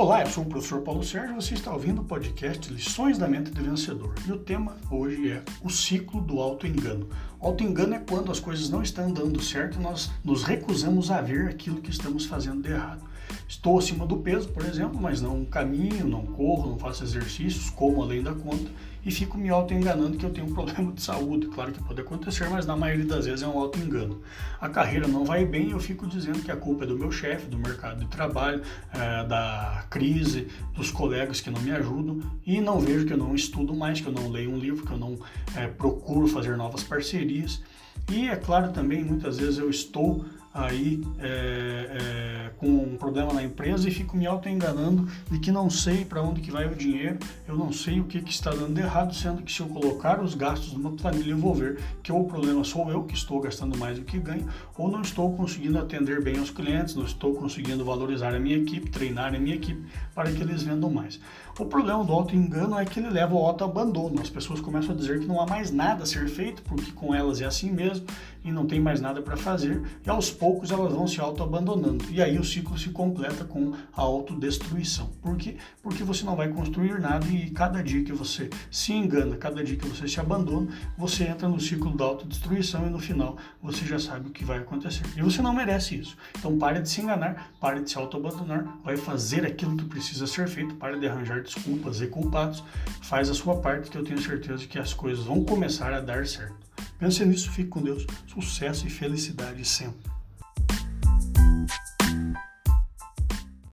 Olá, eu sou o professor Paulo Sérgio você está ouvindo o podcast Lições da Mente do Vencedor. E o tema hoje é o ciclo do auto-engano. Auto-engano é quando as coisas não estão dando certo e nós nos recusamos a ver aquilo que estamos fazendo de errado. Estou acima do peso, por exemplo, mas não caminho, não corro, não faço exercícios, como além da conta e fico me auto-enganando que eu tenho um problema de saúde. Claro que pode acontecer, mas na maioria das vezes é um auto-engano. A carreira não vai bem, eu fico dizendo que a culpa é do meu chefe, do mercado de trabalho, é, da crise, dos colegas que não me ajudam e não vejo que eu não estudo mais, que eu não leio um livro, que eu não é, procuro fazer novas parcerias. E é claro também, muitas vezes eu estou aí é, problema na empresa e fico me auto-enganando de que não sei para onde que vai o dinheiro, eu não sei o que, que está dando errado, sendo que se eu colocar os gastos numa planilha eu vou ver que ou o problema sou eu que estou gastando mais do que ganho, ou não estou conseguindo atender bem aos clientes, não estou conseguindo valorizar a minha equipe, treinar a minha equipe para que eles vendam mais. O problema do auto-engano é que ele leva ao auto-abandono. As pessoas começam a dizer que não há mais nada a ser feito, porque com elas é assim mesmo e não tem mais nada para fazer, e aos poucos elas vão se auto-abandonando. E aí o ciclo se completa com a autodestruição. Por quê? Porque você não vai construir nada e cada dia que você se engana, cada dia que você se abandona, você entra no ciclo da autodestruição e no final você já sabe o que vai acontecer. E você não merece isso. Então pare de se enganar, pare de se auto-abandonar, vai fazer aquilo que precisa ser feito, pare de arranjar desculpas e culpados, faz a sua parte que eu tenho certeza que as coisas vão começar a dar certo. Pense nisso, fique com Deus, sucesso e felicidade sempre.